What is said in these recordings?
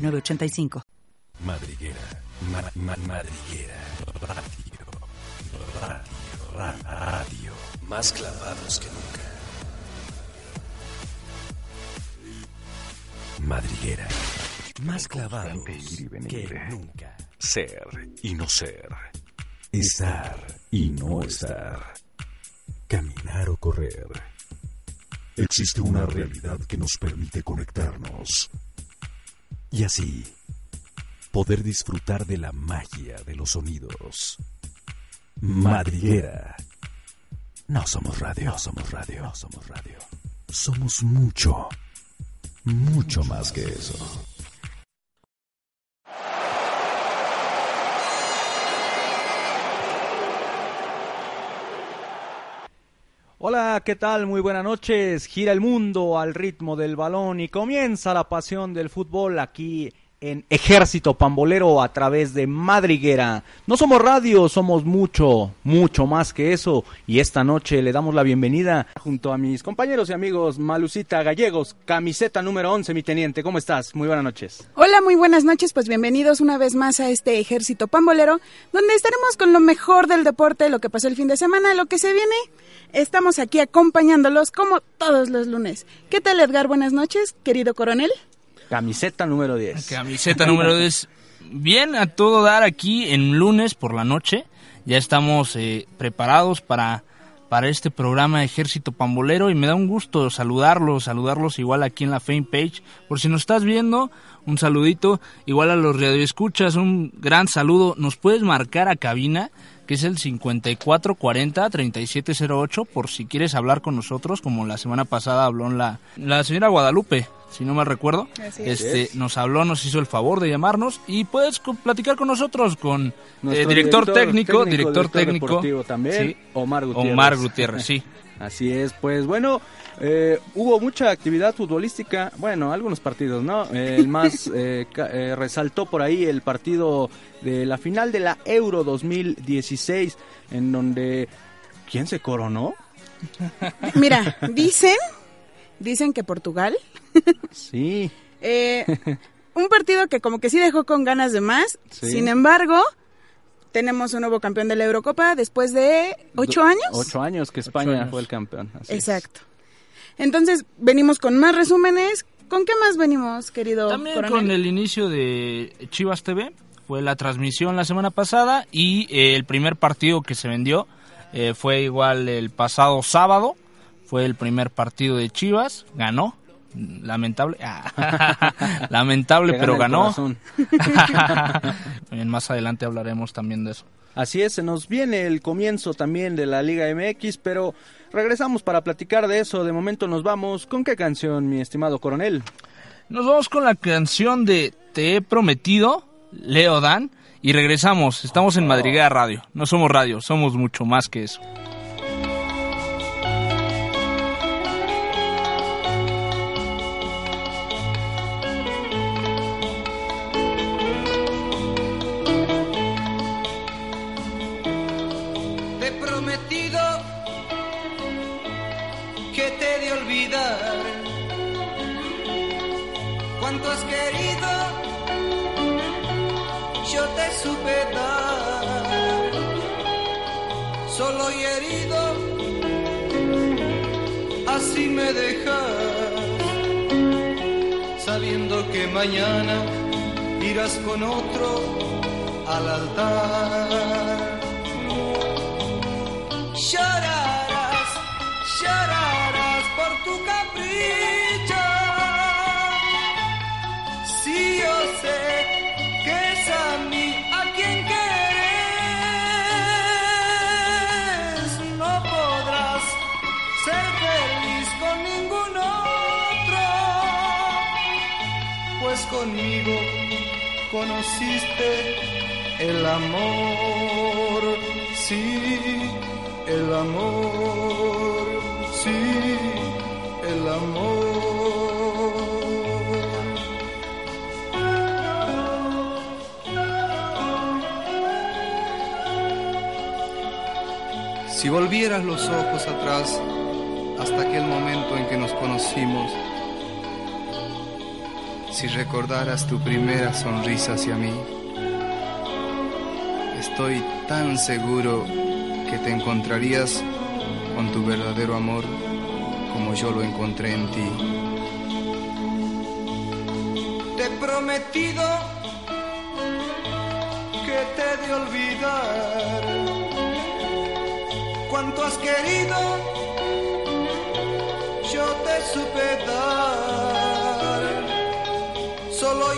906985. Madriguera, ma, ma, madriguera, radio, radio, radio, más clavados que nunca. Madriguera, más clavados que nunca. Ser y no ser. Estar y no estar. Caminar o correr. Existe una realidad que nos permite conectarnos. Y así, poder disfrutar de la magia de los sonidos. Madriguera. No somos radio, somos radio, somos radio. Somos mucho, mucho más que eso. Hola, ¿qué tal? Muy buenas noches. Gira el mundo al ritmo del balón y comienza la pasión del fútbol aquí en Ejército Pambolero a través de Madriguera. No somos radio, somos mucho, mucho más que eso. Y esta noche le damos la bienvenida junto a mis compañeros y amigos Malucita Gallegos, camiseta número 11, mi teniente. ¿Cómo estás? Muy buenas noches. Hola, muy buenas noches. Pues bienvenidos una vez más a este Ejército Pambolero, donde estaremos con lo mejor del deporte, lo que pasó el fin de semana, lo que se viene. Estamos aquí acompañándolos como todos los lunes. ¿Qué tal, Edgar? Buenas noches, querido coronel. Camiseta número 10. Camiseta número 10. Bien, a todo dar aquí en lunes por la noche. Ya estamos eh, preparados para, para este programa Ejército Pambolero y me da un gusto saludarlos, saludarlos igual aquí en la Fame Page. Por si nos estás viendo, un saludito. Igual a los radioescuchas, un gran saludo. Nos puedes marcar a cabina que es el 5440-3708, por si quieres hablar con nosotros, como la semana pasada habló la, la señora Guadalupe, si no mal recuerdo. este Nos habló, nos hizo el favor de llamarnos y puedes platicar con nosotros, con eh, director, director, técnico, director, técnico. también, Omar Gutiérrez. Omar Gutiérrez, sí. Así es, pues bueno, eh, hubo mucha actividad futbolística, bueno, algunos partidos, ¿no? el más eh, eh, resaltó por ahí el partido de la final de la Euro 2016, en donde... ¿Quién se coronó? Mira, dicen, dicen que Portugal. sí. un partido que como que sí dejó con ganas de más, sin embargo tenemos un nuevo campeón de la Eurocopa después de ocho años. Ocho años que España fue el campeón. Exacto. Entonces, venimos con más resúmenes. ¿Con qué más venimos, querido? También con el inicio de Chivas TV. Fue la transmisión la semana pasada y eh, el primer partido que se vendió eh, fue igual el pasado sábado. Fue el primer partido de Chivas. Ganó lamentable lamentable pero ganó. más adelante hablaremos también de eso. Así es se nos viene el comienzo también de la Liga MX pero regresamos para platicar de eso. De momento nos vamos. Con qué canción mi estimado coronel nos vamos con la canción de Te he prometido Leo Dan y regresamos. Estamos en Madriguera Radio. No somos radio somos mucho más que eso tu primera sonrisa hacia mí, estoy tan seguro que te encontrarías con tu verdadero amor como yo lo encontré en ti. Te he prometido que te de olvidar. Cuanto has querido, yo te supe dar,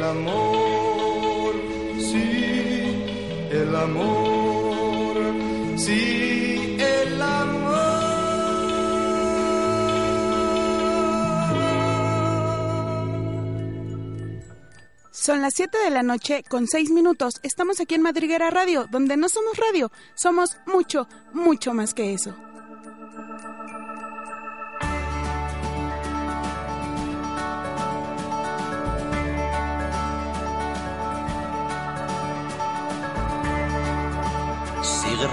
El amor, sí, el amor, sí, el amor. Son las 7 de la noche con 6 minutos. Estamos aquí en Madriguera Radio, donde no somos radio, somos mucho, mucho más que eso. Sigue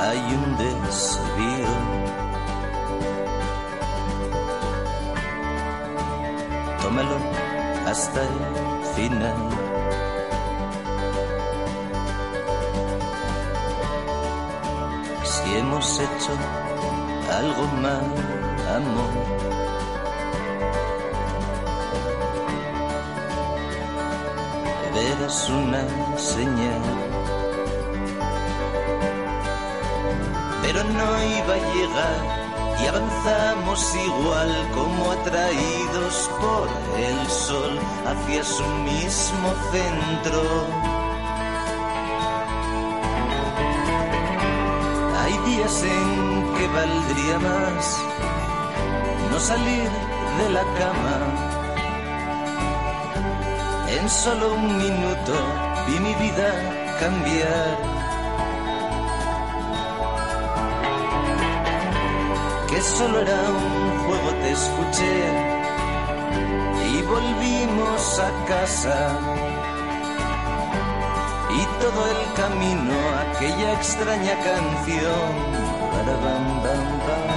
hay un desvío. Tómalo hasta el final. Si hemos hecho algo mal, amor. Verás una señal. Pero no iba a llegar y avanzamos igual como atraídos por el sol hacia su mismo centro. Hay días en que valdría más no salir de la cama. En solo un minuto vi mi vida cambiar. Solo era un juego, te escuché y volvimos a casa. Y todo el camino, aquella extraña canción. Bam, bam. Nos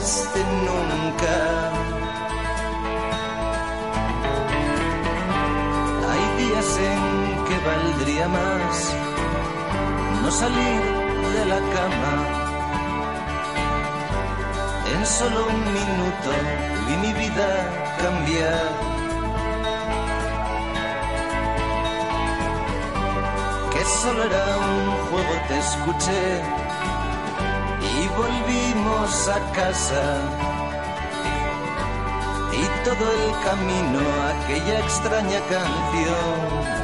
nunca. Hay días en que valdría más no salir de la cama. En solo un minuto vi mi vida cambiar. que solo era un juego, te escuché volvimos a casa. todo el camino aquella extraña canción.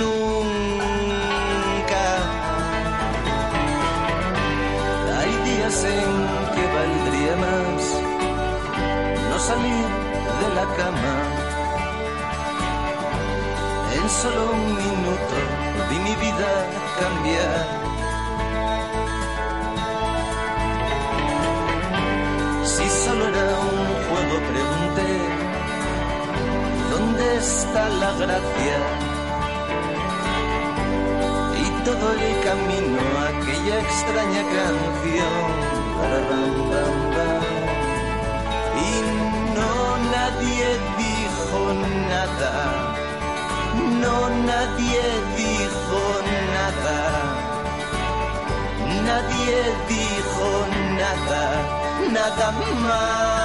Nunca. Hay días en que valdría más no salir de la cama. En solo un minuto vi mi vida cambiar pregunté, ¿dónde está la gracia? Y todo el camino, aquella extraña canción. Y no nadie dijo nada, no nadie dijo nada, nadie dijo nada, nada más.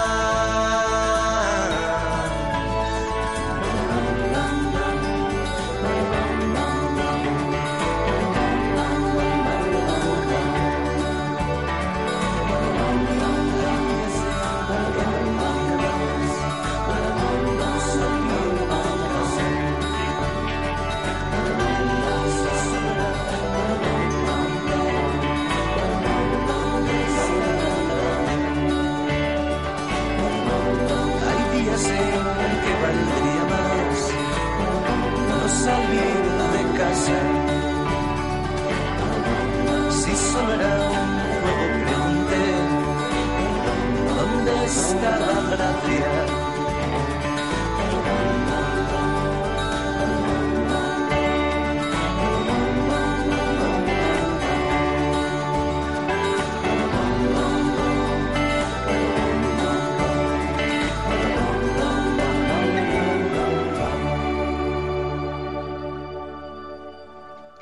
Pregunté, ¿dónde está la gracia?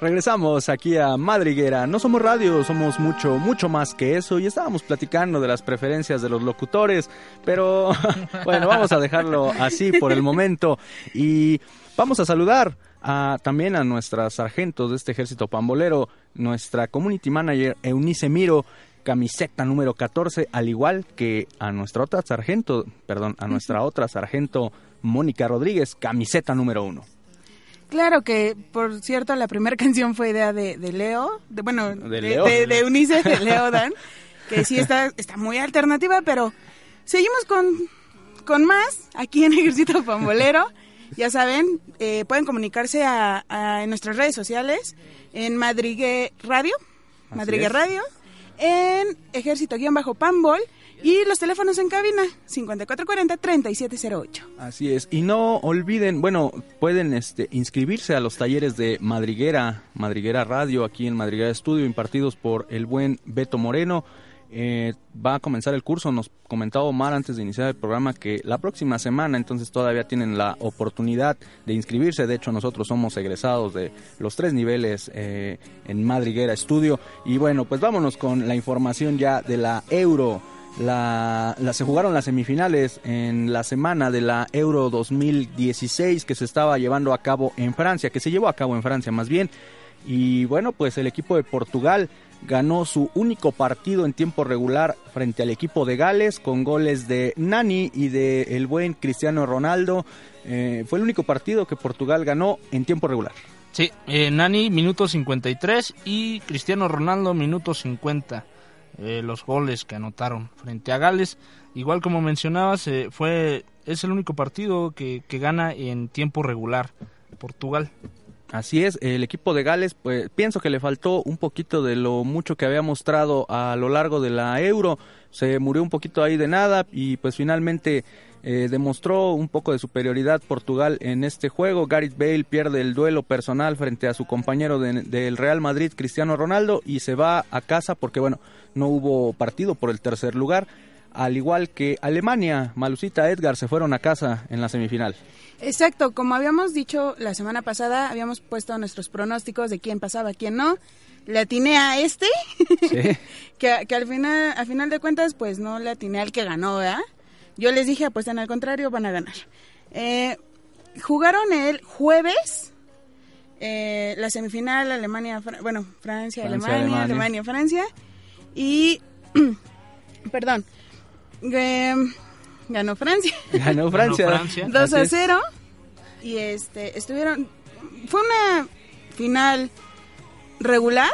Regresamos aquí a Madriguera. No somos radio, somos mucho, mucho más que eso. Y estábamos platicando de las preferencias de los locutores. Pero bueno, vamos a dejarlo así por el momento. Y vamos a saludar a, también a nuestra sargento de este ejército pambolero, nuestra community manager Eunice Miro camiseta número 14, al igual que a nuestra otra sargento, perdón, a nuestra otra sargento Mónica Rodríguez, camiseta número 1. Claro que, por cierto, la primera canción fue idea de, Leo, de, bueno, de, de, de, Unice, de Leo Dan, que sí está, está muy alternativa, pero seguimos con, con más aquí en Ejército Pambolero. Ya saben, eh, pueden comunicarse a, en nuestras redes sociales, en Madrigue Radio, Madrigue Radio, en Ejército-Pambol y los teléfonos en cabina, 5440-3708. Así es. Y no olviden, bueno, pueden este, inscribirse a los talleres de Madriguera, Madriguera Radio, aquí en Madriguera Estudio, impartidos por el buen Beto Moreno. Eh, va a comenzar el curso, nos comentaba Omar antes de iniciar el programa que la próxima semana, entonces todavía tienen la oportunidad de inscribirse. De hecho, nosotros somos egresados de los tres niveles eh, en Madriguera Estudio. Y bueno, pues vámonos con la información ya de la Euro. La, se jugaron las semifinales en la semana de la Euro 2016 que se estaba llevando a cabo en Francia, que se llevó a cabo en Francia más bien. Y bueno, pues el equipo de Portugal ganó su único partido en tiempo regular frente al equipo de Gales con goles de Nani y de el buen Cristiano Ronaldo. Eh, fue el único partido que Portugal ganó en tiempo regular. Sí, eh, Nani minuto 53 y Cristiano Ronaldo minuto 50. Eh, los goles que anotaron frente a Gales. Igual como mencionabas, eh, fue es el único partido que, que gana en tiempo regular Portugal. Así es, el equipo de Gales, pues pienso que le faltó un poquito de lo mucho que había mostrado a lo largo de la Euro, se murió un poquito ahí de nada y pues finalmente eh, demostró un poco de superioridad Portugal en este juego. Gareth Bale pierde el duelo personal frente a su compañero del Real Madrid, Cristiano Ronaldo, y se va a casa porque, bueno, no hubo partido por el tercer lugar. Al igual que Alemania, Malucita Edgar se fueron a casa en la semifinal. Exacto, como habíamos dicho la semana pasada, habíamos puesto nuestros pronósticos de quién pasaba, quién no. Le atiné a este, que, que, al final, al final de cuentas, pues no le atiné al que ganó, ¿verdad? Yo les dije, pues en al contrario, van a ganar. Eh, jugaron el jueves eh, la semifinal Alemania, bueno, Francia, Alemania, Alemania, Francia. Y, perdón, ganó Francia. Ganó Francia. 2 a 0. Y este, estuvieron, fue una final regular.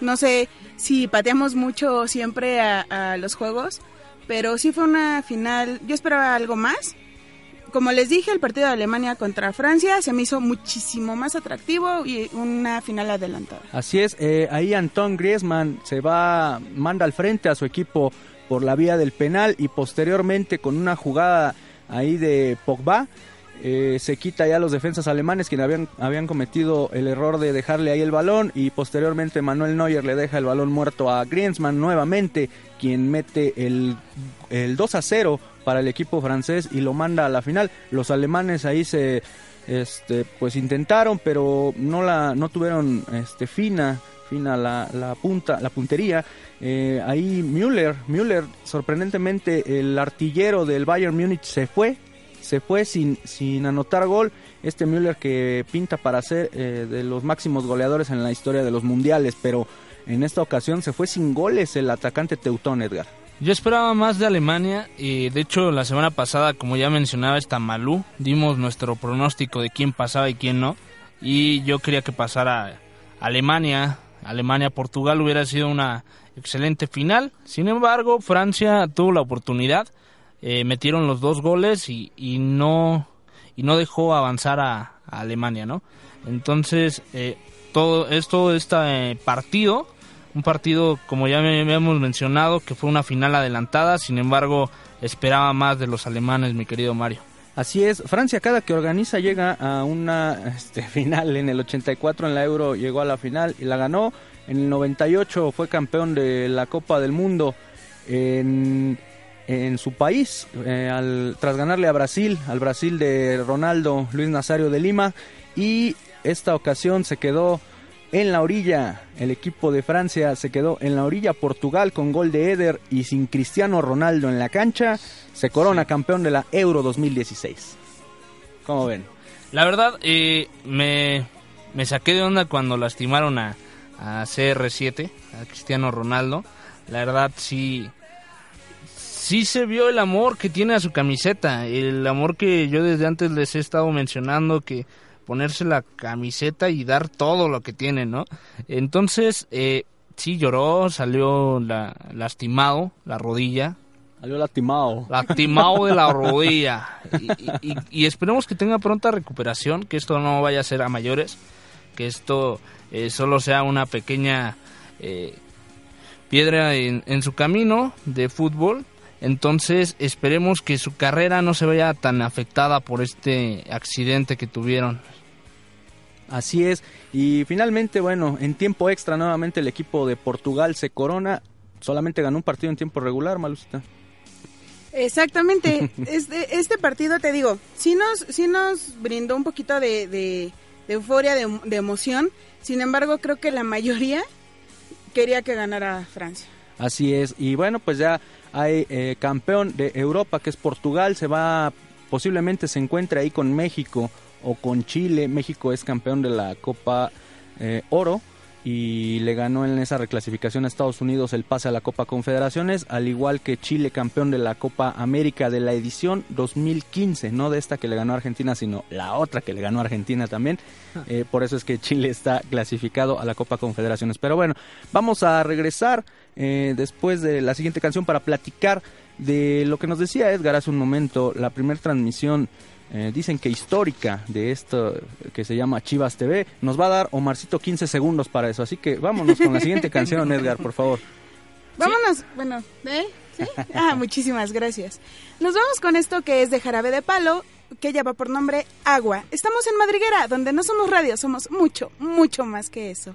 No sé si pateamos mucho siempre a los juegos, pero sí fue una final, yo esperaba algo más. Como les dije, el partido de Alemania contra Francia se me hizo muchísimo más atractivo y una final adelantada. Así es, eh, ahí Anton Griezmann se va, manda al frente a su equipo por la vía del penal y posteriormente con una jugada ahí de Pogba, eh, se quita ya los defensas alemanes quienes habían, habían cometido el error de dejarle ahí el balón y posteriormente Manuel Neuer le deja el balón muerto a Griezmann nuevamente quien mete el, el 2 a 0 para el equipo francés y lo manda a la final. Los alemanes ahí se este pues intentaron pero no la no tuvieron este fina fina la, la punta la puntería eh, ahí Müller Müller sorprendentemente el artillero del Bayern Múnich se fue se fue sin, sin anotar gol. Este Müller que pinta para ser eh, de los máximos goleadores en la historia de los mundiales, pero en esta ocasión se fue sin goles el atacante Teutón Edgar. Yo esperaba más de Alemania y de hecho la semana pasada, como ya mencionaba esta Malú, dimos nuestro pronóstico de quién pasaba y quién no. Y yo quería que pasara Alemania, Alemania-Portugal hubiera sido una excelente final. Sin embargo, Francia tuvo la oportunidad eh, metieron los dos goles y, y, no y no dejó avanzar a, Alemania, ¿no? Entonces eh, todo esto este partido, un partido como ya habíamos mencionado que fue una final adelantada, sin embargo esperaba más de los alemanes, mi querido Mario. Así es, Francia cada que organiza llega a una este, final, en el 84 en la Euro llegó a la final y la ganó, en el 98 fue campeón de la Copa del Mundo, en en su país eh, al, tras ganarle a Brasil, al Brasil de Ronaldo Luis Nazario de Lima y esta ocasión se quedó en la orilla, el equipo de Francia se quedó en la orilla Portugal con gol de Eder y sin Cristiano Ronaldo en la cancha, se corona campeón de la Euro 2016. ¿Cómo ven? La verdad, eh, me, me saqué de onda cuando lastimaron a, a CR7, a Cristiano Ronaldo. La verdad, sí, sí se vio el amor que tiene a su camiseta, el amor que yo desde antes les he estado mencionando, que ponerse la camiseta y dar todo lo que tiene, ¿no? Entonces, eh, sí lloró, salió la, lastimado, la rodilla. Salió lastimado. Lastimado de la rodilla. Y, esperemos que tenga pronta recuperación, que esto no vaya a ser a mayores, que esto eh, solo sea una pequeña eh, piedra en, en su camino de fútbol entonces esperemos que su carrera no se vaya tan afectada por este accidente que tuvieron. Así es. Y finalmente, bueno, en tiempo extra nuevamente el equipo de Portugal se corona. Solamente ganó un partido en tiempo regular, Malucita. Exactamente. este, este partido, te digo, sí nos, sí nos brindó un poquito de, euforia, de, de emoción. Sin embargo, creo que la mayoría quería que ganara Francia. Así es. Y bueno, pues ya hay eh, campeón de Europa que es Portugal, se va, posiblemente se encuentre ahí con México o con Chile. México es campeón de la Copa eh, Oro y le ganó en esa reclasificación a Estados Unidos el pase a la Copa Confederaciones, al igual que Chile campeón de la Copa América de la edición 2015, no de esta que le ganó a Argentina, sino la otra que le ganó a Argentina también. Ah. Eh, por eso es que Chile está clasificado a la Copa Confederaciones. Pero bueno, vamos a regresar eh, después de la siguiente canción para platicar de lo que nos decía Edgar hace un momento, la primera transmisión eh, dicen que histórica de esto que se llama Chivas TV. Nos va a dar Omarcito 15 segundos para eso. Así que vámonos con la siguiente canción, Edgar, por favor. Vámonos, bueno, ¿eh? Ah, muchísimas gracias. Nos vamos con esto que es de jarabe de palo, que lleva por nombre Agua. Estamos en Madriguera, donde no somos radio, somos mucho, mucho más que eso.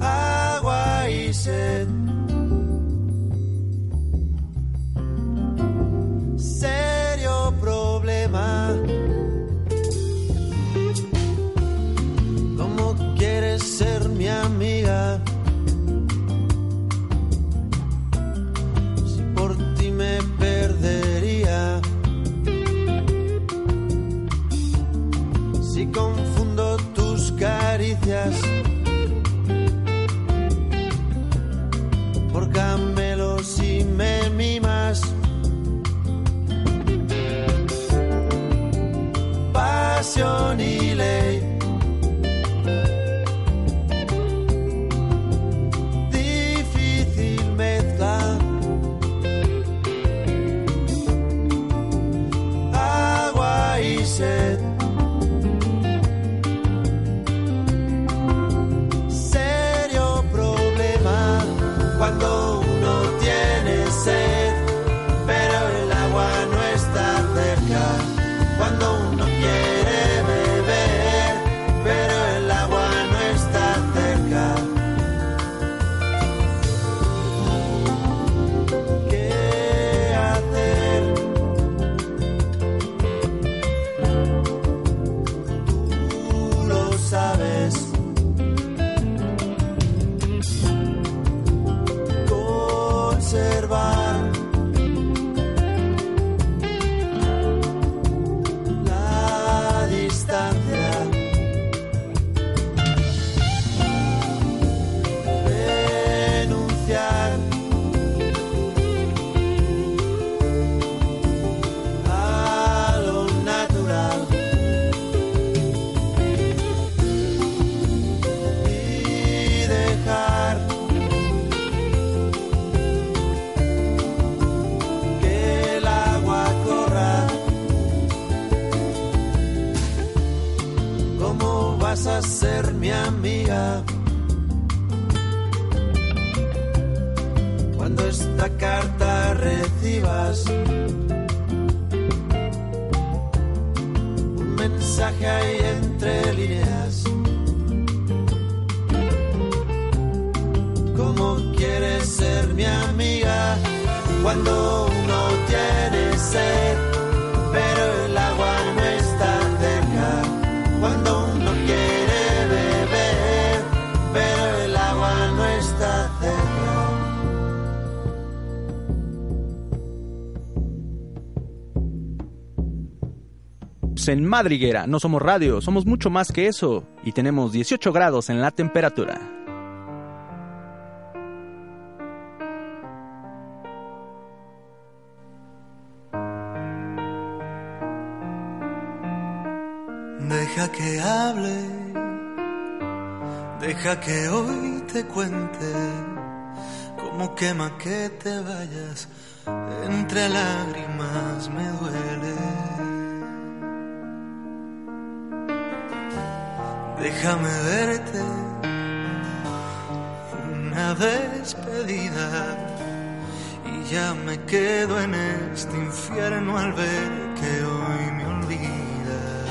Agua y sed. En Madriguera. No somos radio, somos mucho más que eso. Y tenemos 18 grados en la temperatura. Deja que hable, deja que hoy te cuente cómo quema que te vayas, entre lágrimas me duele. Déjame verte una despedida y ya me quedo en este infierno al ver que hoy me olvidas.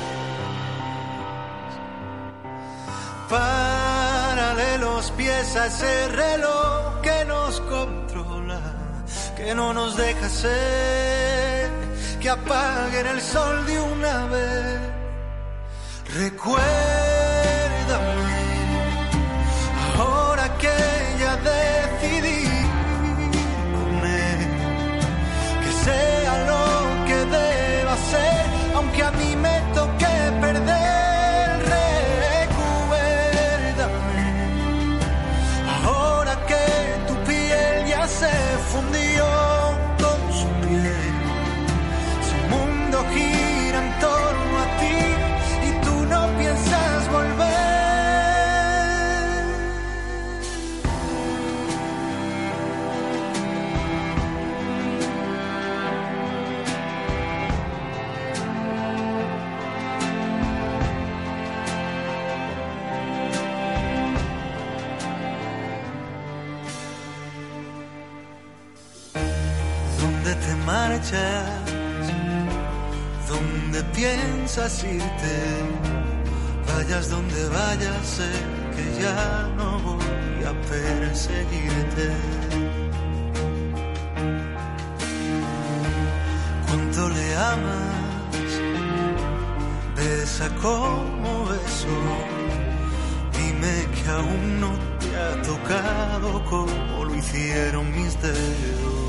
Párale los pies a ese reloj que nos controla, que no nos deja ser, que apaguen el sol de una vez. Vayas donde vayas, sé que ya no voy a perseguirte. ¿Cuánto le amas? Besa como beso. Dime que aún no te ha tocado como lo hicieron mis dedos.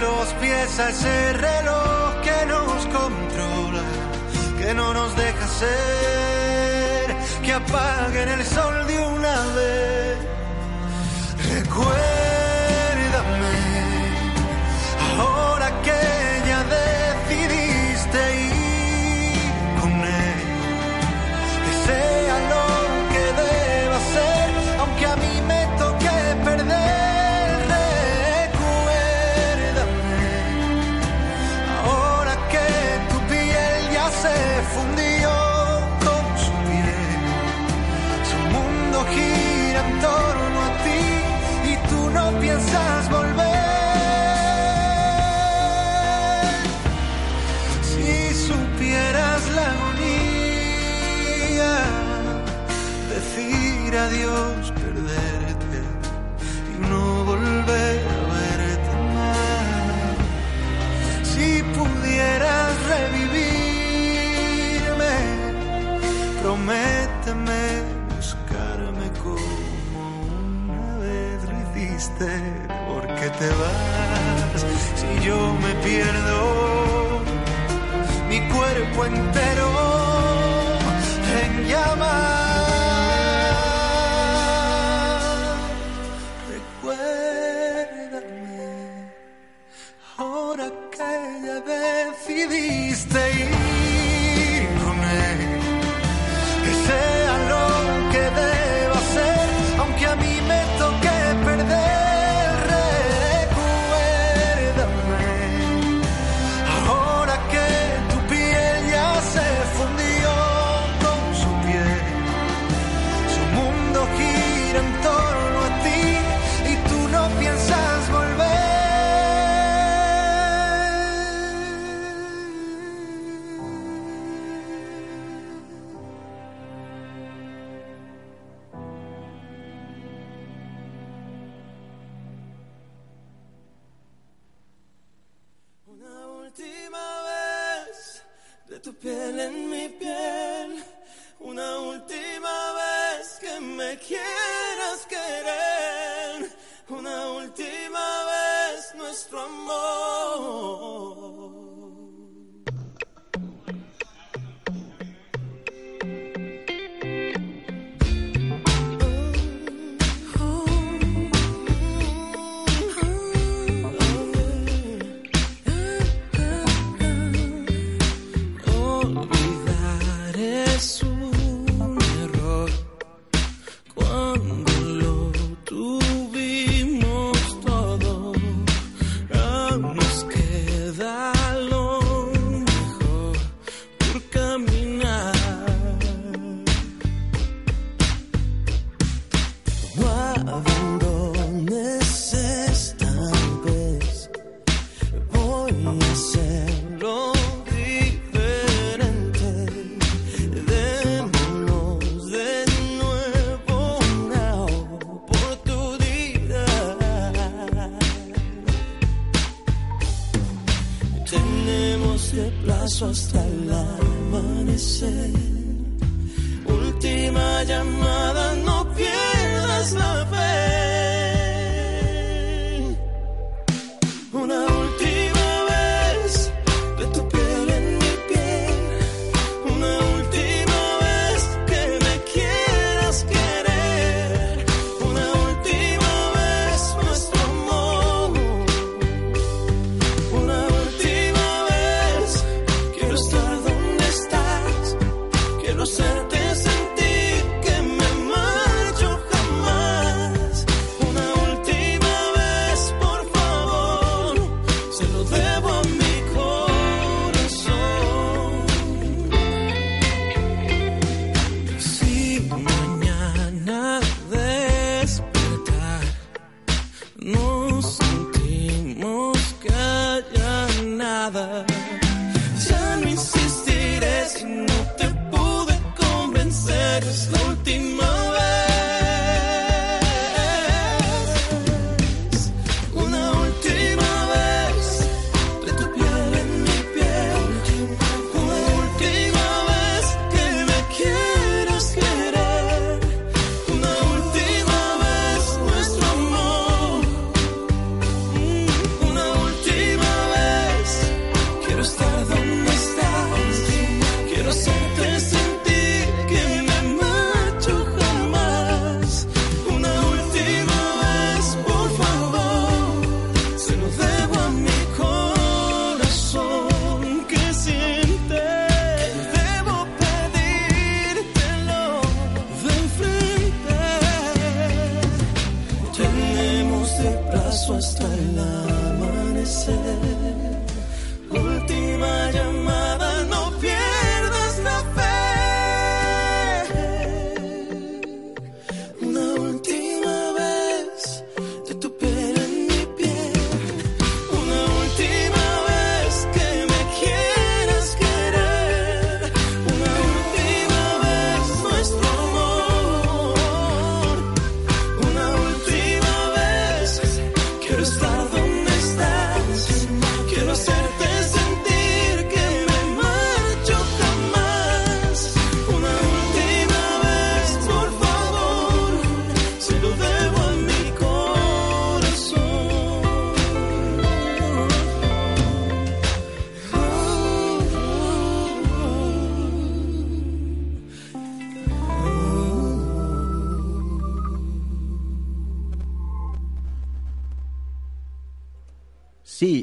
Los pies a ese reloj que nos controla, que no nos deja ser, que apaguen el sol de una vez. Recuérdame, te vas si yo me pierdo mi cuerpo entero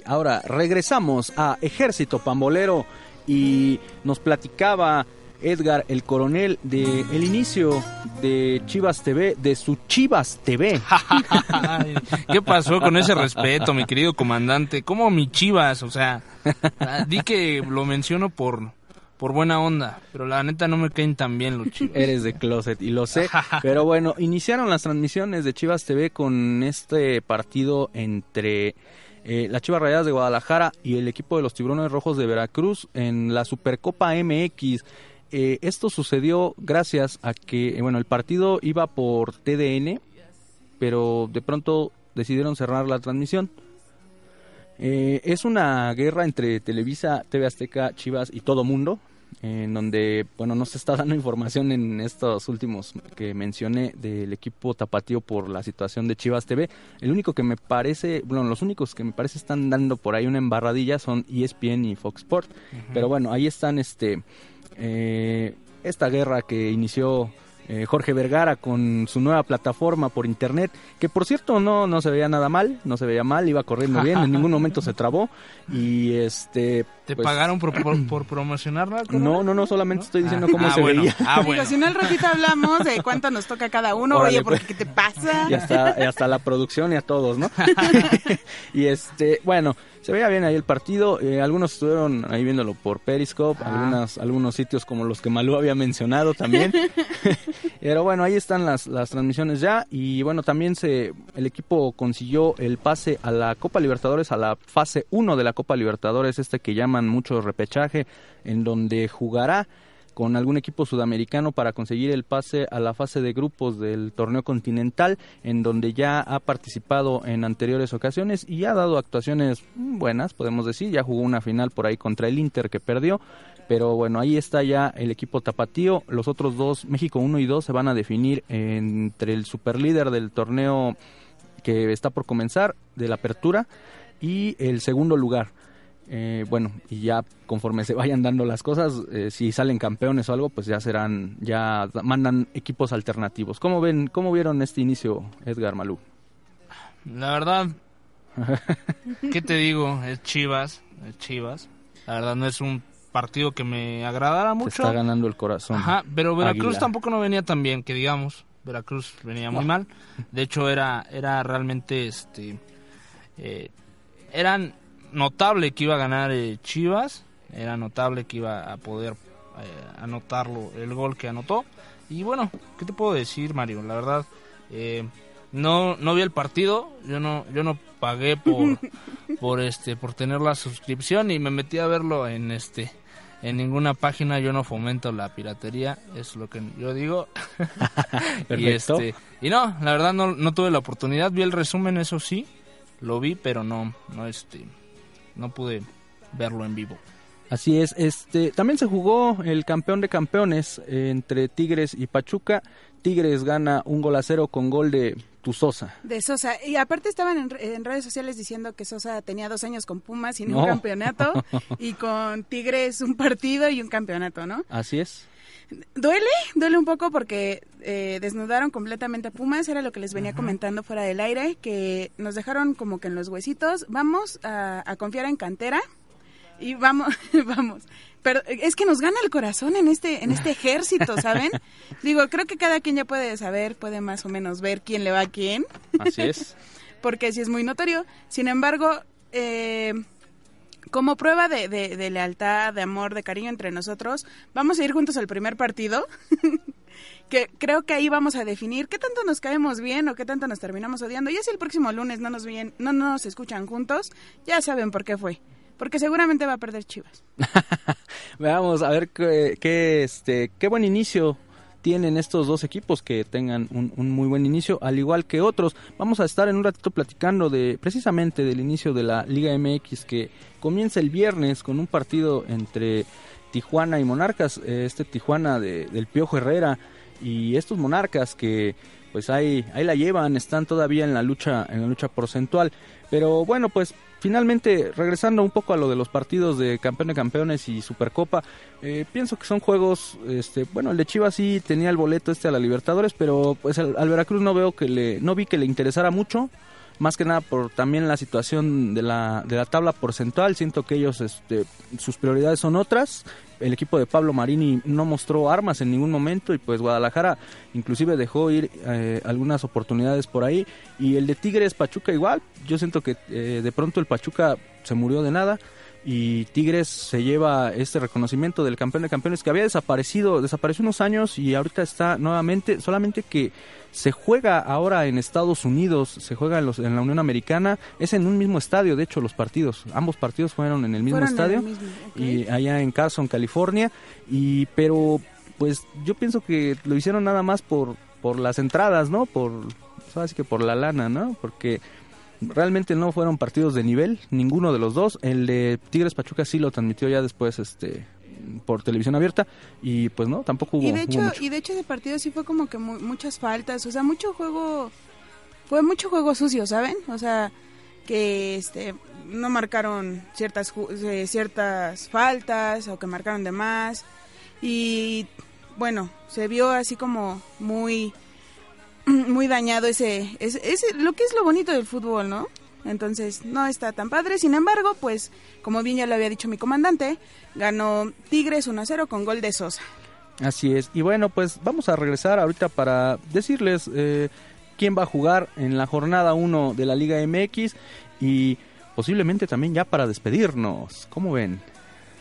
ahora regresamos a Ejército Pambolero y nos platicaba Edgar el coronel de el inicio de Chivas TV, de su Chivas TV. ¿Qué pasó con ese respeto, mi querido comandante? ¿Cómo mi chivas? O sea, ah, di que lo menciono por, por buena onda, pero la neta no me caen tan bien los chivas. Eres de closet y lo sé. Pero bueno, iniciaron las transmisiones de Chivas TV con este partido entre eh, las Chivas Rayadas de Guadalajara y el equipo de los Tiburones Rojos de Veracruz en la Supercopa MX. Eh, esto sucedió gracias a que, eh, bueno, el partido iba por TDN, pero de pronto decidieron cerrar la transmisión. Eh, es una guerra entre Televisa, TV Azteca, Chivas y todo mundo, en donde, bueno, no se está dando información en estos últimos que mencioné del equipo tapatío por la situación de Chivas TV. El único que me parece, bueno, los únicos que me parece están dando por ahí una embarradilla son ESPN y Fox Sport. Pero bueno, ahí están este eh, esta guerra que inició eh, Jorge Vergara con su nueva plataforma por internet, que por cierto no, no se veía nada mal, no se veía mal, iba corriendo bien, en ningún momento se trabó y este... ¿Te pues, pagaron por, por, por promocionarla? No, no, no, solamente estoy diciendo Ah, cómo ah, se bueno, veía. Ah, Digo, bueno. si no, al ratito hablamos de cuánto nos toca cada uno. Órale, Oye, ¿por pues. qué? ¿qué te pasa? y hasta, y hasta la producción y a todos, ¿no? y este, bueno, se veía bien ahí el partido. eh, algunos estuvieron ahí viéndolo por Periscope, Ah. algunas, algunos sitios como los que Malú había mencionado también. Pero bueno, ahí están las, las transmisiones ya. Y bueno, también se el equipo consiguió el pase a la Copa Libertadores, a la fase 1 de la Copa Libertadores, este que llaman mucho repechaje, en donde jugará con algún equipo sudamericano para conseguir el pase a la fase de grupos del torneo continental, en donde ya ha participado en anteriores ocasiones y ha dado actuaciones buenas, podemos decir. Ya jugó una final por ahí contra el Inter que perdió, pero bueno, ahí está ya el equipo tapatío. Los otros dos, México 1 y 2, se van a definir entre el superlíder del torneo que está por comenzar, de la apertura, y el segundo lugar. Eh, bueno, y ya conforme se vayan dando las cosas, eh, si salen campeones o algo, pues ya serán, ya mandan equipos alternativos. ¿Cómo ven, cómo vieron este inicio, Edgar Malú? La verdad, ¿qué te digo? Es Chivas, es Chivas. La verdad no es un partido que me agradara mucho. está ganando el corazón. Ajá, pero Veracruz tampoco no venía tan bien, que digamos. Veracruz venía muy mal. De hecho, era, era realmente, este, eh, eran notable que iba a ganar eh, Chivas. Era notable que iba a poder eh, anotarlo el gol que anotó. Y bueno, ¿qué te puedo decir, Mario? La verdad, eh, no, no vi el partido. Yo no, yo no pagué por, por este, por tener la suscripción y me metí a verlo en este, en ninguna página yo no fomento la piratería, es lo que yo digo. y este y no, la verdad no, no tuve la oportunidad, vi el resumen, eso sí, lo vi, pero no no este no pude verlo en vivo. Así es, este también se jugó el campeón de campeones entre Tigres y Pachuca. Tigres gana un gol a cero con gol de tu Sosa. De Sosa. Y aparte estaban en, redes sociales diciendo que Sosa tenía dos años con Pumas y un campeonato. y con Tigres un partido y un campeonato, ¿no? Así es. Duele, duele un poco porque eh, desnudaron completamente a Pumas, era lo que les venía comentando fuera del aire, que nos dejaron como que en los huesitos. Vamos a, a confiar en cantera y vamos, vamos. Pero es que nos gana el corazón en este, en este ejército, ¿saben? Digo, creo que cada quien ya puede saber, puede más o menos ver quién le va a quién. Así es. Porque sí es muy notorio. Sin embargo, eh, como prueba de, de, lealtad, de amor, de cariño entre nosotros, vamos a ir juntos al primer partido. que creo que ahí vamos a definir qué tanto nos caemos bien o qué tanto nos terminamos odiando. Ya si el próximo lunes no nos, bien, no nos escuchan juntos, ya saben por qué fue porque seguramente va a perder Chivas. Veamos a ver qué, este, qué buen inicio tienen estos dos equipos que tengan un, muy buen inicio, al igual que otros. Vamos a estar en un ratito platicando de precisamente del inicio de la Liga MX que comienza el viernes con un partido entre Tijuana y Monarcas, este Tijuana de, del Piojo Herrera y estos Monarcas que pues ahí, ahí la llevan, están todavía en la lucha, en la lucha porcentual. Pero bueno, pues finalmente, regresando un poco a lo de los partidos de campeón de campeones y Supercopa, eh, pienso que son juegos, este, bueno, el de Chivas sí tenía el boleto este a la Libertadores, pero pues al, al Veracruz no veo que le, no vi que le interesara mucho más que nada por también la situación de la, de la tabla porcentual. Siento que ellos, este, sus prioridades son otras. El equipo de Pablo Marini no mostró armas en ningún momento y pues Guadalajara inclusive dejó ir eh, algunas oportunidades por ahí. Y el de Tigres Pachuca igual. Yo siento que eh, de pronto el Pachuca se murió de nada y Tigres se lleva este reconocimiento del campeón de campeones que había desaparecido, desapareció unos años y ahorita está nuevamente, solamente que se juega ahora en Estados Unidos, se juega en, los, en la Unión Americana, es en un mismo estadio, de hecho los partidos, ambos partidos fueron en el mismo estadio y allá en Carson, California, y pero pues yo pienso que lo hicieron nada más por por las entradas, ¿no? Por sabes que por la lana, ¿no? Porque realmente no fueron partidos de nivel, ninguno de los dos. El de Tigres Pachuca sí lo transmitió ya después este por televisión abierta y pues no, tampoco hubo. Y de hecho, y de hecho de partido sí fue como que muchas faltas, o sea, mucho juego fue mucho juego sucio, ¿saben? O sea, que este no marcaron ciertas eh, ciertas faltas o que marcaron de más y bueno, se vio así como muy muy dañado ese, ese, lo que es lo bonito del fútbol, ¿no? Entonces no está tan padre. Sin embargo, pues como bien ya lo había dicho mi comandante, ganó Tigres 1-0 con gol de Sosa. Así es. Y bueno, pues vamos a regresar ahorita para decirles eh, quién va a jugar en la jornada 1 de la Liga MX y posiblemente también ya para despedirnos. ¿Cómo ven?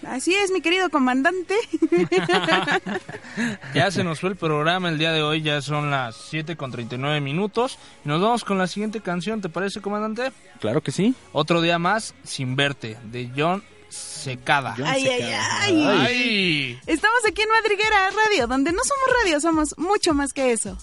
Así es, mi querido comandante. ya se nos fue el programa el día de hoy, ya son las 7 con 39 minutos. Nos vamos con la siguiente canción, ¿te parece, comandante? Claro que sí. Otro día más sin verte, de John secada. Ay, ay, ay, Ay. Estamos aquí en Madriguera Radio, donde no somos radio, somos mucho más que eso.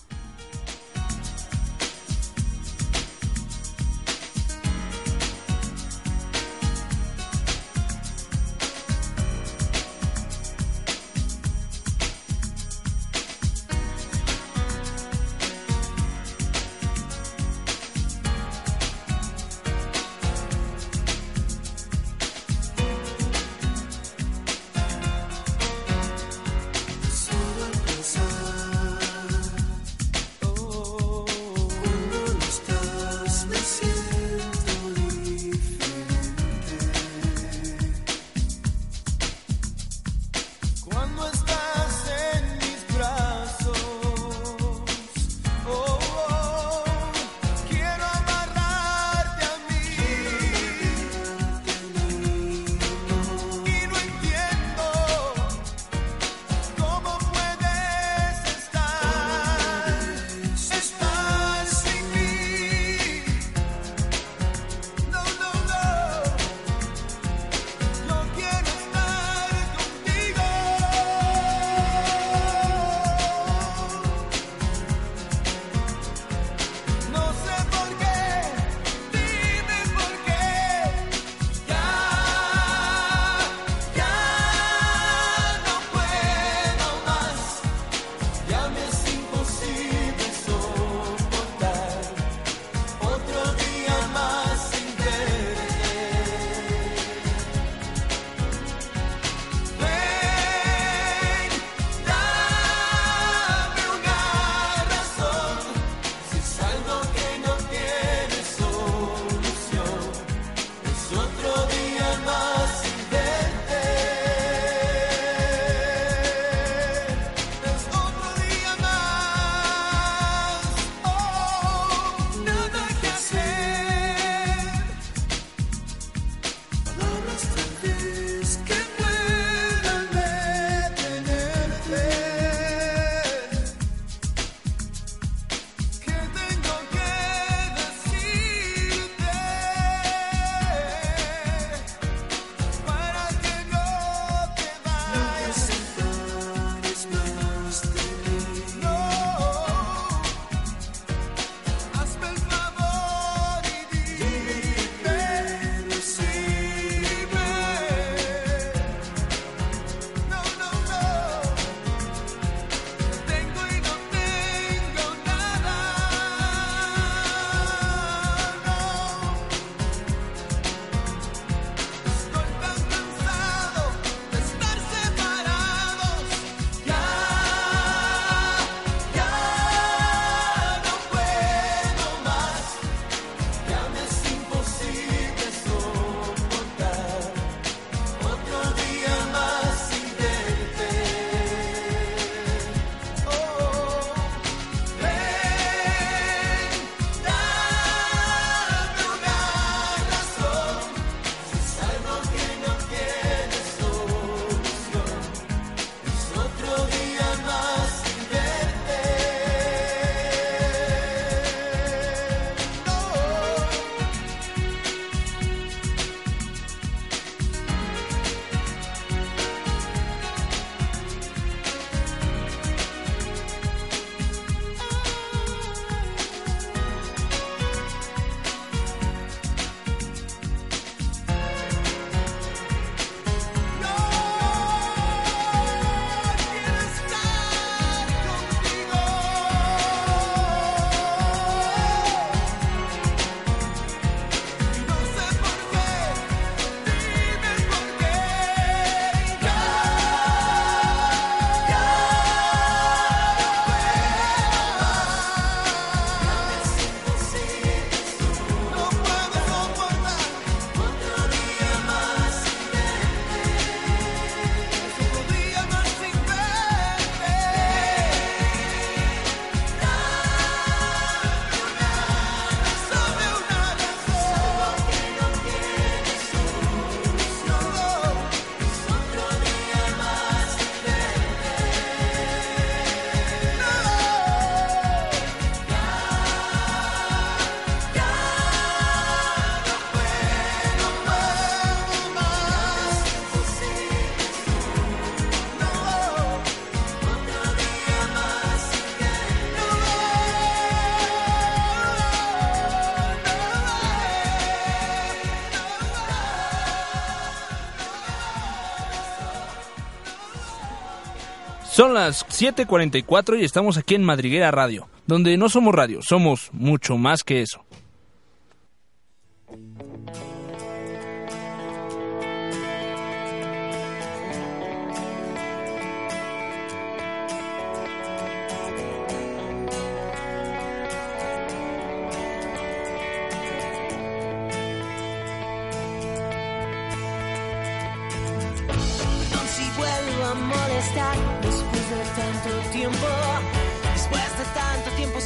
Son las 7:44 y estamos aquí en Madriguera Radio, donde no somos radio, somos mucho más que eso.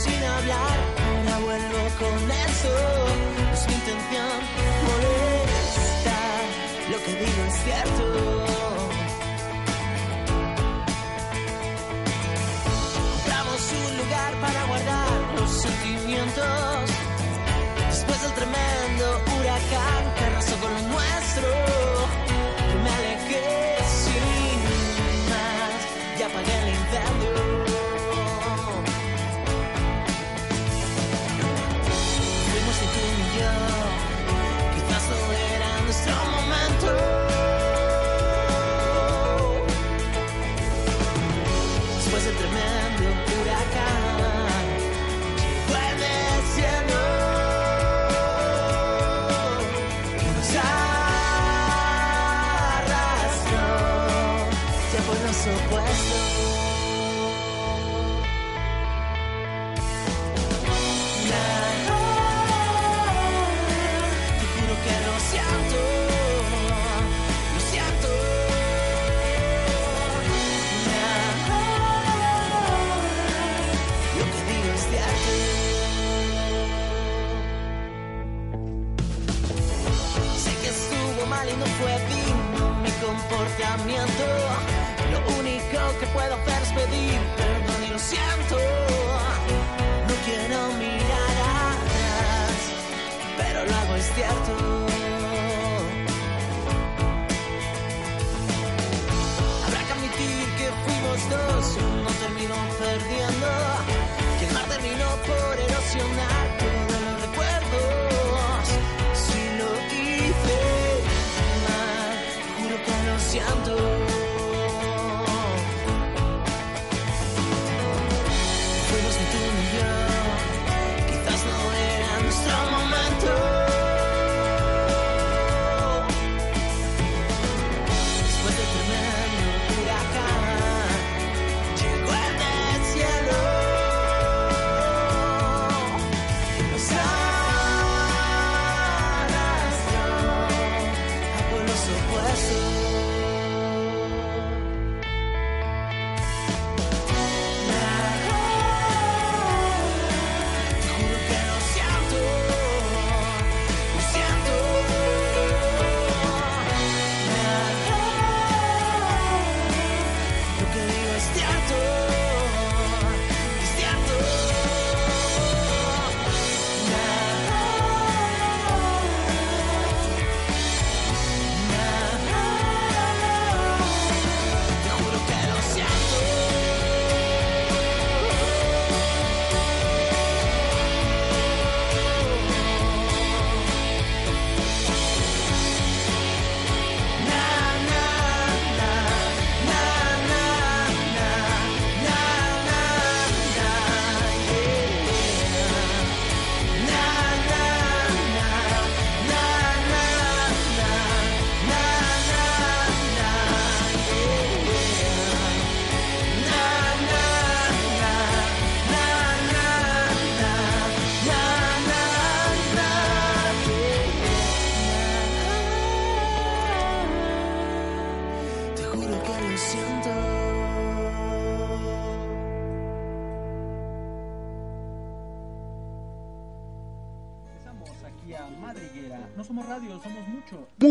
Sin hablar, ahora vuelvo con eso. No es mi intención molestar, lo que digo es cierto. Un lugar para guardar los sentimientos. Después del tremendo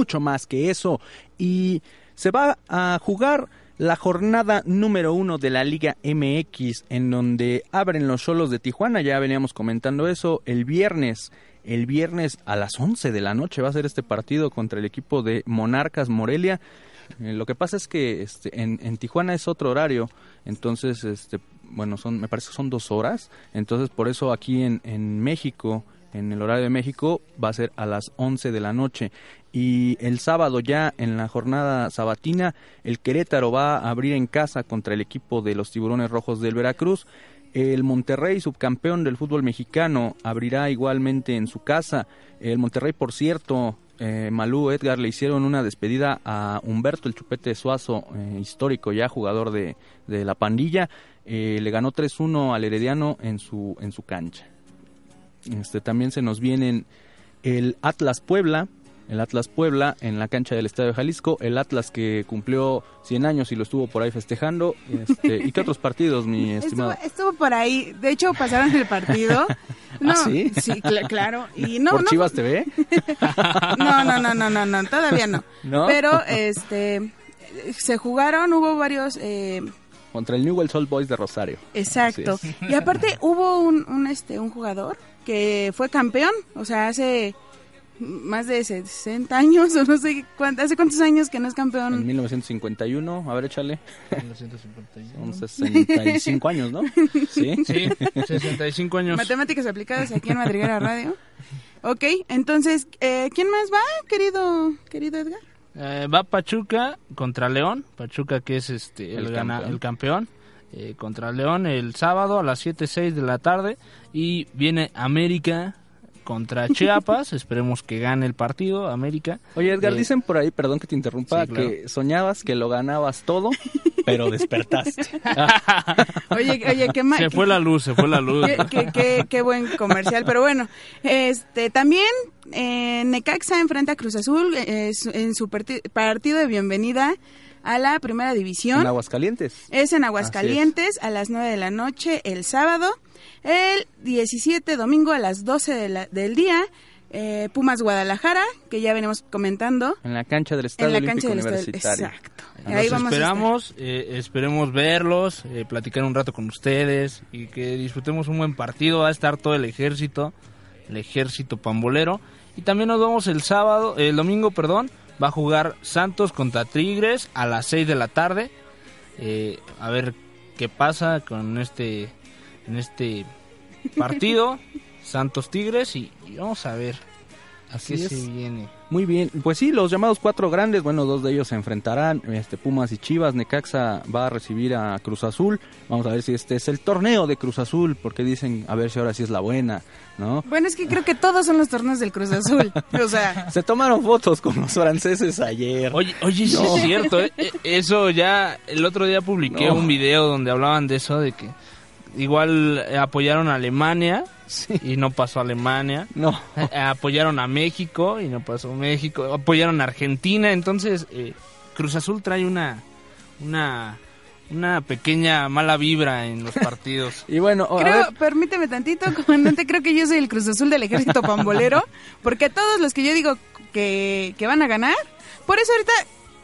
mucho. Más que eso. Y se va a jugar la jornada número uno de la Liga MX, en donde abren los solos de Tijuana. Ya veníamos comentando eso el viernes. El viernes a las 11 de la noche va a ser este partido contra el equipo de Monarcas Morelia. Eh, lo que pasa es que este, en, en Tijuana es otro horario, entonces, este, bueno, son, me parece que son dos horas. Entonces, por eso aquí en, en México en el horario de México va a ser a las 11 de la noche. Y el sábado ya en la jornada sabatina, el Querétaro va a abrir en casa contra el equipo de los Tiburones Rojos del Veracruz. El Monterrey, subcampeón del fútbol mexicano, abrirá igualmente en su casa. El Monterrey, por cierto, eh, Malú, Edgar, le hicieron una despedida a Humberto, el chupete suazo, eh, histórico ya, jugador de, la pandilla. Eh, le ganó 3-1 al Herediano en su, en su cancha. Este, también se nos vienen el Atlas Puebla, el Atlas Puebla en la cancha del Estadio de Jalisco, el Atlas que cumplió 100 años y lo estuvo por ahí festejando. Este, ¿Y qué otros partidos, mi estimado? Estuvo, estuvo por ahí, de hecho pasaron el partido. No, ¿Ah, sí? cl- claro. Y no, ¿Por no, Chivas TV? no, no, no, no, no, no, todavía no. ¿No? Pero, este, se jugaron, hubo varios, eh, Contra el Newell's Old Boys de Rosario. exacto. Y aparte hubo un, un, este, un jugador que fue campeón, o sea, hace más de 60 años, o no sé cuánto, hace cuántos años que no es En campeón. 1951, a ver, échale. 1951. Son 65 años, ¿no? Sí. Sí, 65 años. Matemáticas aplicadas aquí en Madriguera Radio. Ok, entonces, eh, ¿quién más va, querido, querido Edgar? Eh, va Pachuca contra León. Pachuca que es este el, El gana- campeón. el campeón. Eh, contra León el sábado a las 7.06 de la tarde. Y viene América contra Chiapas. Esperemos que gane el partido, América. Oye, Edgar, Eh, dicen por ahí, perdón que te interrumpa, Sí, claro. que soñabas que lo ganabas todo, pero despertaste. Oye, oye, qué mal. Se fue la luz, se fue la luz. Qué, qué- qué- qué buen comercial, pero bueno, este también eh, Necaxa enfrenta a Cruz Azul eh, su- en su parti- partido de bienvenida a la primera división. En Aguascalientes. Es en Aguascalientes a las 9 de la noche el sábado. El 17 domingo a las 12 de la- del día, eh, Pumas Guadalajara, que ya venimos comentando. En la cancha del Estadio en la Olímpico cancha del estadio. Universitario. Exacto. Ahí vamos esperamos, eh, esperemos verlos, eh, platicar un rato con ustedes y que disfrutemos un buen partido. Va a estar todo el ejército, el ejército pambolero. Y también nos vamos el sábado, el domingo, perdón, va a jugar Santos contra Tigres a las 6 de la tarde. Eh, a ver qué pasa con este, en este partido, Santos Tigres, y, y vamos a ver Así es. se viene. Muy bien, pues sí, los llamados cuatro grandes, bueno, dos de ellos se enfrentarán, este Pumas y Chivas, Necaxa va a recibir a Cruz Azul, vamos a ver si este es el torneo de Cruz Azul, porque dicen, a ver si ahora sí es la buena, ¿no? Bueno, es que creo que todos son los torneos del Cruz Azul. O sea, Se tomaron fotos con los franceses ayer. Oye, oye, sí es cierto. eh, eh, Eso ya, el otro día publiqué No. un video donde hablaban de eso, de que igual apoyaron a Alemania Sí. y no pasó Alemania. No, Eh, apoyaron a México y no pasó México. Apoyaron a Argentina. Entonces, eh, Cruz Azul trae una, una, una pequeña mala vibra en los partidos. y bueno, a creo, ver, permíteme tantito, comandante, creo que yo soy el Cruz Azul del ejército pambolero, porque todos los que yo digo que, que van a ganar, por eso ahorita,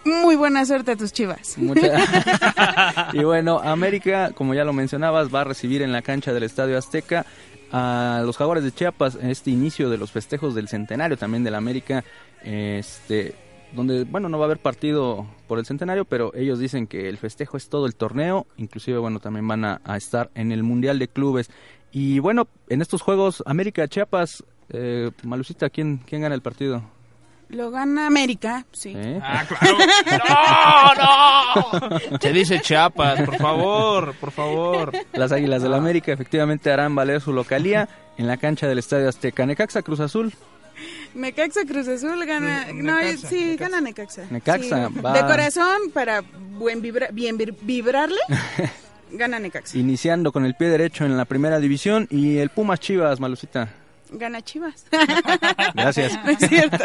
muy buena suerte a tus chivas. Mucha- y bueno, América, como ya lo mencionabas, va a recibir en la cancha del Estadio Azteca a los Jaguares de Chiapas este inicio de los festejos del centenario también del América, este donde bueno no va a haber partido por el centenario, pero ellos dicen que el festejo es todo el torneo, inclusive bueno también van a, a estar en el mundial de clubes y bueno en estos juegos América Chiapas, eh, Malucita, ¿quién quién gana el partido? Lo gana América, sí. ¿Eh? Ah, claro. ¡No, no! Se dice Chiapas, por favor, por favor. Las Águilas del América efectivamente harán valer su localía en la cancha del Estadio Azteca. Necaxa Cruz Azul. Necaxa Cruz Azul gana, no, Necaxa, sí, Necaxa. gana Necaxa. Necaxa, Sí. va. De corazón, para buen vibra, bien vibrarle, gana Necaxa. Iniciando con el pie derecho en la primera división y el Pumas Chivas, Malucita. Gana Chivas. Gracias. No es cierto.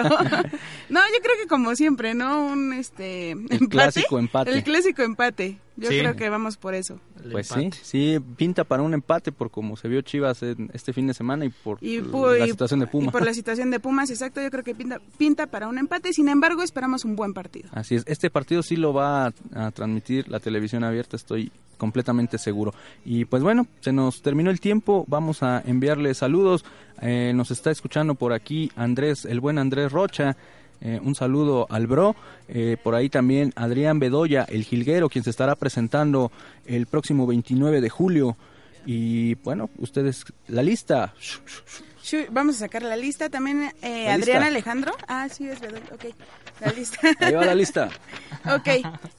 No, yo creo que como siempre, ¿no? Un este empate. clásico empate. El clásico empate. Yo Sí. creo que vamos por eso. El Pues empate. sí, sí, pinta para un empate por como se vio Chivas en este fin de semana y por Y, la y- situación de y Pumas. por la situación de Pumas, exacto, yo creo que pinta, pinta para un empate. Sin embargo, esperamos un buen partido. Así es, este partido sí lo va a, a transmitir la televisión abierta, estoy completamente seguro. Y pues bueno, se nos terminó el tiempo, vamos a enviarle saludos. Eh, nos está escuchando por aquí Andrés, el buen Andrés Rocha. Eh, un saludo al bro. Eh, por ahí también Adrián Bedoya, el jilguero, quien se estará presentando el próximo 29 de julio Y bueno, ustedes, la lista. Vamos a sacar la lista. También eh, ¿La Adriana lista? Alejandro. Ah, sí, es verdad. Ok, la lista. Ahí va la lista. Ok,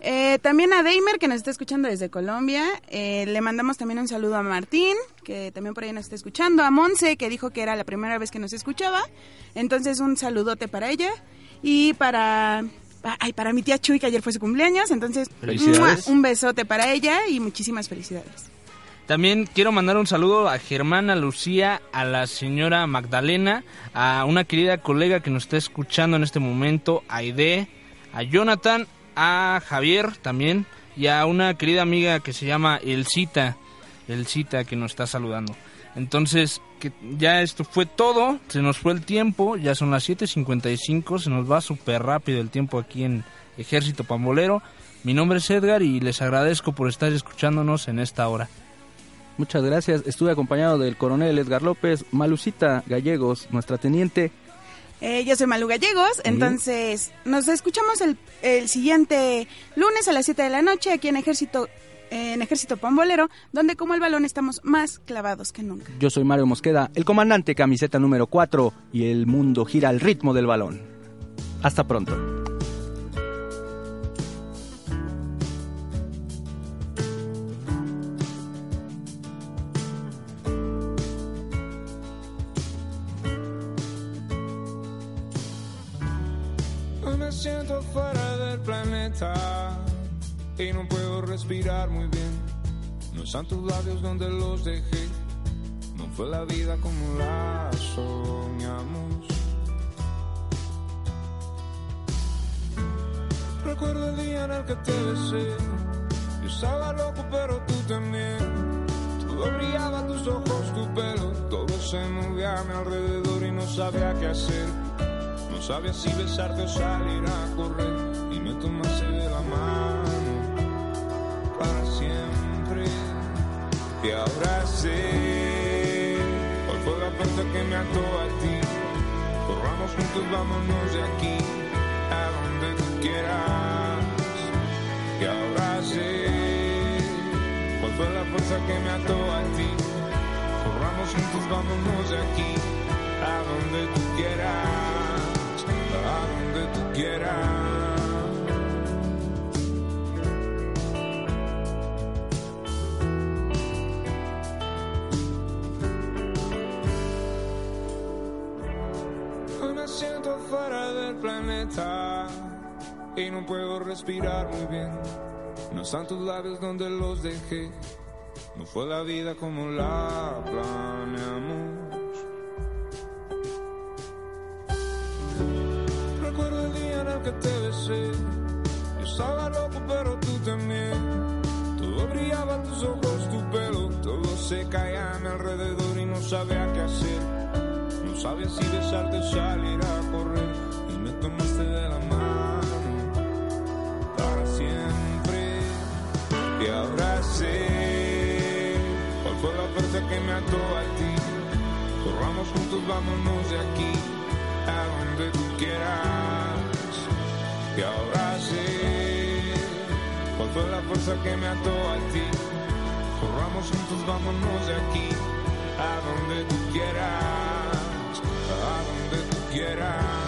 eh, también a Deimer, que nos está escuchando desde Colombia. Eh, le mandamos también un saludo a Martín, que también por ahí nos está escuchando. A Monse, que dijo que era la primera vez que nos escuchaba. Entonces, un saludote para ella. Y para... Ay, para mi tía Chuy, que ayer fue su cumpleaños. Entonces, un besote para ella y muchísimas felicidades. También quiero mandar un saludo a Germana Lucía, a la señora Magdalena, a una querida colega que nos está escuchando en este momento, a Aide, a Jonathan, a Javier también y a una querida amiga que se llama Elcita, Elcita que nos está saludando. Entonces, que ya esto fue todo, se nos fue el tiempo, ya son las 7.55, se nos va súper rápido el tiempo aquí en Ejército Pambolero. Mi nombre es Edgar y les agradezco por estar escuchándonos en esta hora. Muchas gracias. Estuve acompañado del coronel Edgar López, Malucita Gallegos, nuestra teniente. Eh, yo soy Malu Gallegos, entonces nos escuchamos el, el siguiente lunes a las 7 de la noche aquí en Ejército en Ejército Pambolero, donde como el balón estamos más clavados que nunca. Yo soy Mario Mosqueda, el comandante camiseta número 4 y el mundo gira al ritmo del balón. Hasta pronto. Respirar muy bien. No están tus labios donde los dejé. No fue la vida como la soñamos. Recuerdo el día en el que te besé. Yo estaba loco, pero tú también. Todo brillaba, tus ojos, tu pelo. Todo se movía a mi alrededor y no sabía qué hacer. No sabía si besarte o salir a correr y me tomaste Y ahora sé cuál fue la fuerza que me ató a ti. Corramos juntos, vámonos de aquí a donde tú quieras. Y ahora sé cuál fue la fuerza que me ató a ti. Corramos juntos, vámonos de aquí a donde tú quieras, a donde tú quieras. Planeta y no puedo respirar muy bien. No están tus labios donde los dejé. No fue la vida como la planeamos. Recuerdo el día en el que te besé. Yo estaba loco, pero tú también. Todo brillaba, tus ojos, tu pelo. Todo se caía a mi alrededor y no sabía qué hacer. No sabía si besarte o salir a tomaste de la mano para siempre. Y ahora sé cuál fue la fuerza que me ató a ti. Corramos juntos, vámonos de aquí a donde tú quieras. Y ahora sé cuál fue la fuerza que me ató a ti. Corramos juntos, vámonos de aquí a donde tú quieras, a donde tú quieras.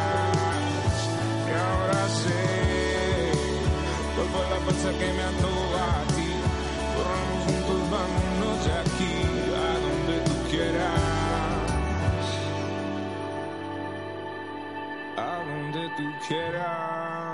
Sé cuál fue la fuerza que me ató a ti. Corramos juntos, vámonos de aquí a donde tú quieras. A donde tú quieras.